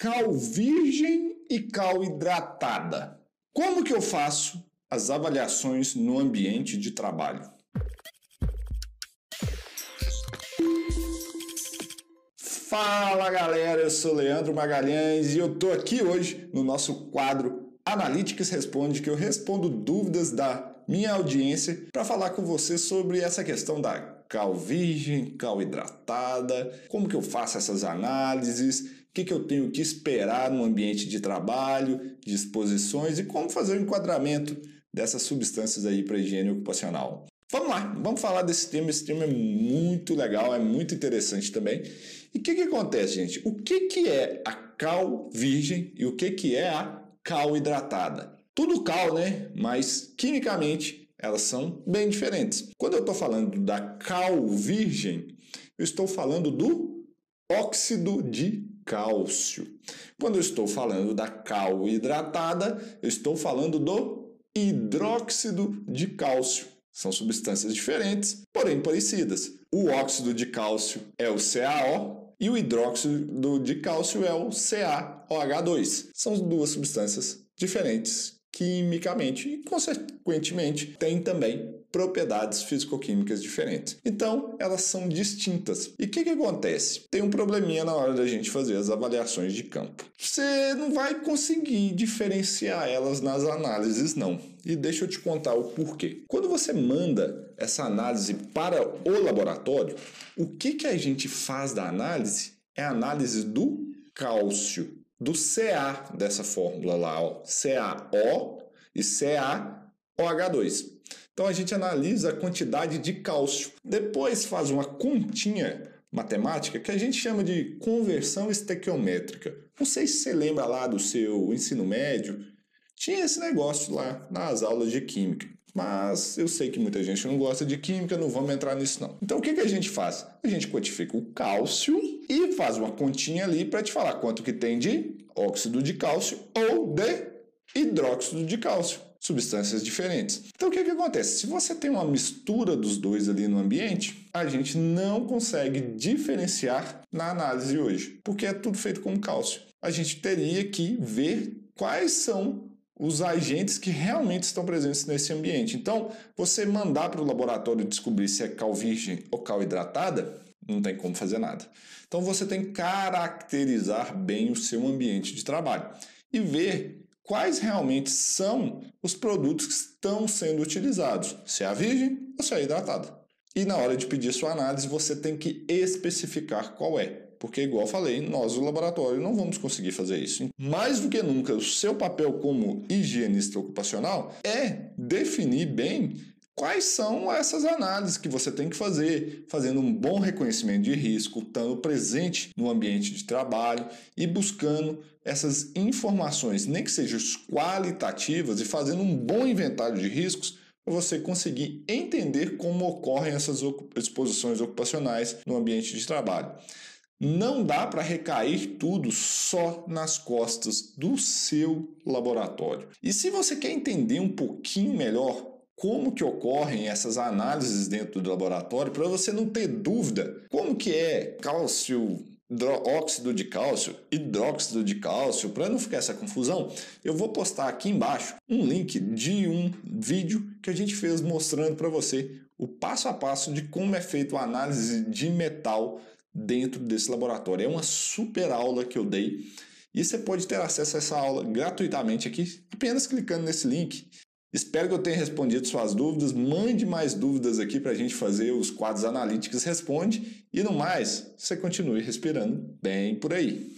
cal virgem e cal hidratada. Como que eu faço as avaliações no ambiente de trabalho? Fala galera, eu sou Leandro Magalhães e eu tô aqui hoje no nosso quadro Analytics Responde, que eu respondo dúvidas da minha audiência para falar com você sobre essa questão da cal virgem, cal hidratada, como que eu faço essas análises, que, que eu tenho que esperar no ambiente de trabalho, de exposições e como fazer o enquadramento dessas substâncias aí para higiene ocupacional. Vamos lá, vamos falar desse tema. Esse tema é muito legal, é muito interessante também. E o que, que acontece, gente? O que, que é a cal virgem e o que, que é a cal hidratada? Tudo cal, né? Mas quimicamente elas são bem diferentes. Quando eu estou falando da cal virgem, eu estou falando do óxido de cálcio. Quando eu estou falando da cal hidratada, eu estou falando do hidróxido de cálcio. São substâncias diferentes, porém parecidas. O óxido de cálcio é o CaO e o hidróxido de cálcio é o CaOH2. São duas substâncias diferentes quimicamente e, consequentemente, têm também propriedades físico-químicas diferentes. Então, elas são distintas. E o que, que acontece? Tem um probleminha na hora da gente fazer as avaliações de campo. Você não vai conseguir diferenciar elas nas análises, não. E deixa eu te contar o porquê. Quando você manda essa análise para o laboratório, o que, que a gente faz da análise é a análise do cálcio do Ca dessa fórmula lá, ó, CaO e CaOH2. Então a gente analisa a quantidade de cálcio. Depois faz uma continha matemática que a gente chama de conversão estequiométrica. Não sei se você lembra lá do seu ensino médio, tinha esse negócio lá nas aulas de química. Mas eu sei que muita gente não gosta de química, não vamos entrar nisso não. Então o que, que a gente faz? A gente quantifica o cálcio e faz uma continha ali para te falar quanto que tem de óxido de cálcio ou de hidróxido de cálcio, substâncias diferentes. Então o que, que acontece? Se você tem uma mistura dos dois ali no ambiente, a gente não consegue diferenciar na análise hoje, porque é tudo feito com cálcio. A gente teria que ver quais são os agentes que realmente estão presentes nesse ambiente. Então, você mandar para o laboratório descobrir se é cal virgem ou cal hidratada, não tem como fazer nada. Então você tem que caracterizar bem o seu ambiente de trabalho e ver quais realmente são os produtos que estão sendo utilizados, se é a virgem ou se é hidratada. E na hora de pedir sua análise, você tem que especificar qual é. Porque, igual falei, nós do laboratório não vamos conseguir fazer isso. Mais do que nunca, o seu papel como higienista ocupacional é definir bem Quais são essas análises que você tem que fazer, fazendo um bom reconhecimento de risco, estando presente no ambiente de trabalho e buscando essas informações, nem que sejam qualitativas, e fazendo um bom inventário de riscos para você conseguir entender como ocorrem essas exposições ocupacionais no ambiente de trabalho. Não dá para recair tudo só nas costas do seu laboratório. E se você quer entender um pouquinho melhor como que ocorrem essas análises dentro do laboratório para você não ter dúvida como que é cálcio óxido de cálcio, hidróxido de cálcio, para não ficar essa confusão, eu vou postar aqui embaixo um link de um vídeo que a gente fez mostrando para você o passo a passo de como é feita a análise de metal dentro desse laboratório. É uma super aula que eu dei e você pode ter acesso a essa aula gratuitamente aqui, apenas clicando nesse link. Espero que eu tenha respondido suas dúvidas. Mande mais dúvidas aqui para a gente fazer os quadros analíticos Responde. E no mais, você continue respirando bem por aí.